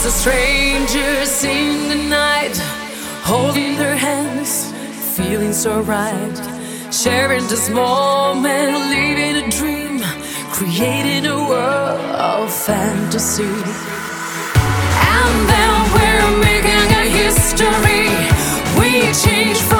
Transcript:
as a strangers in the night, holding their hands, feeling so right. Sharing this moment, living a dream, creating a world of fantasy. And then we're making a history. We change from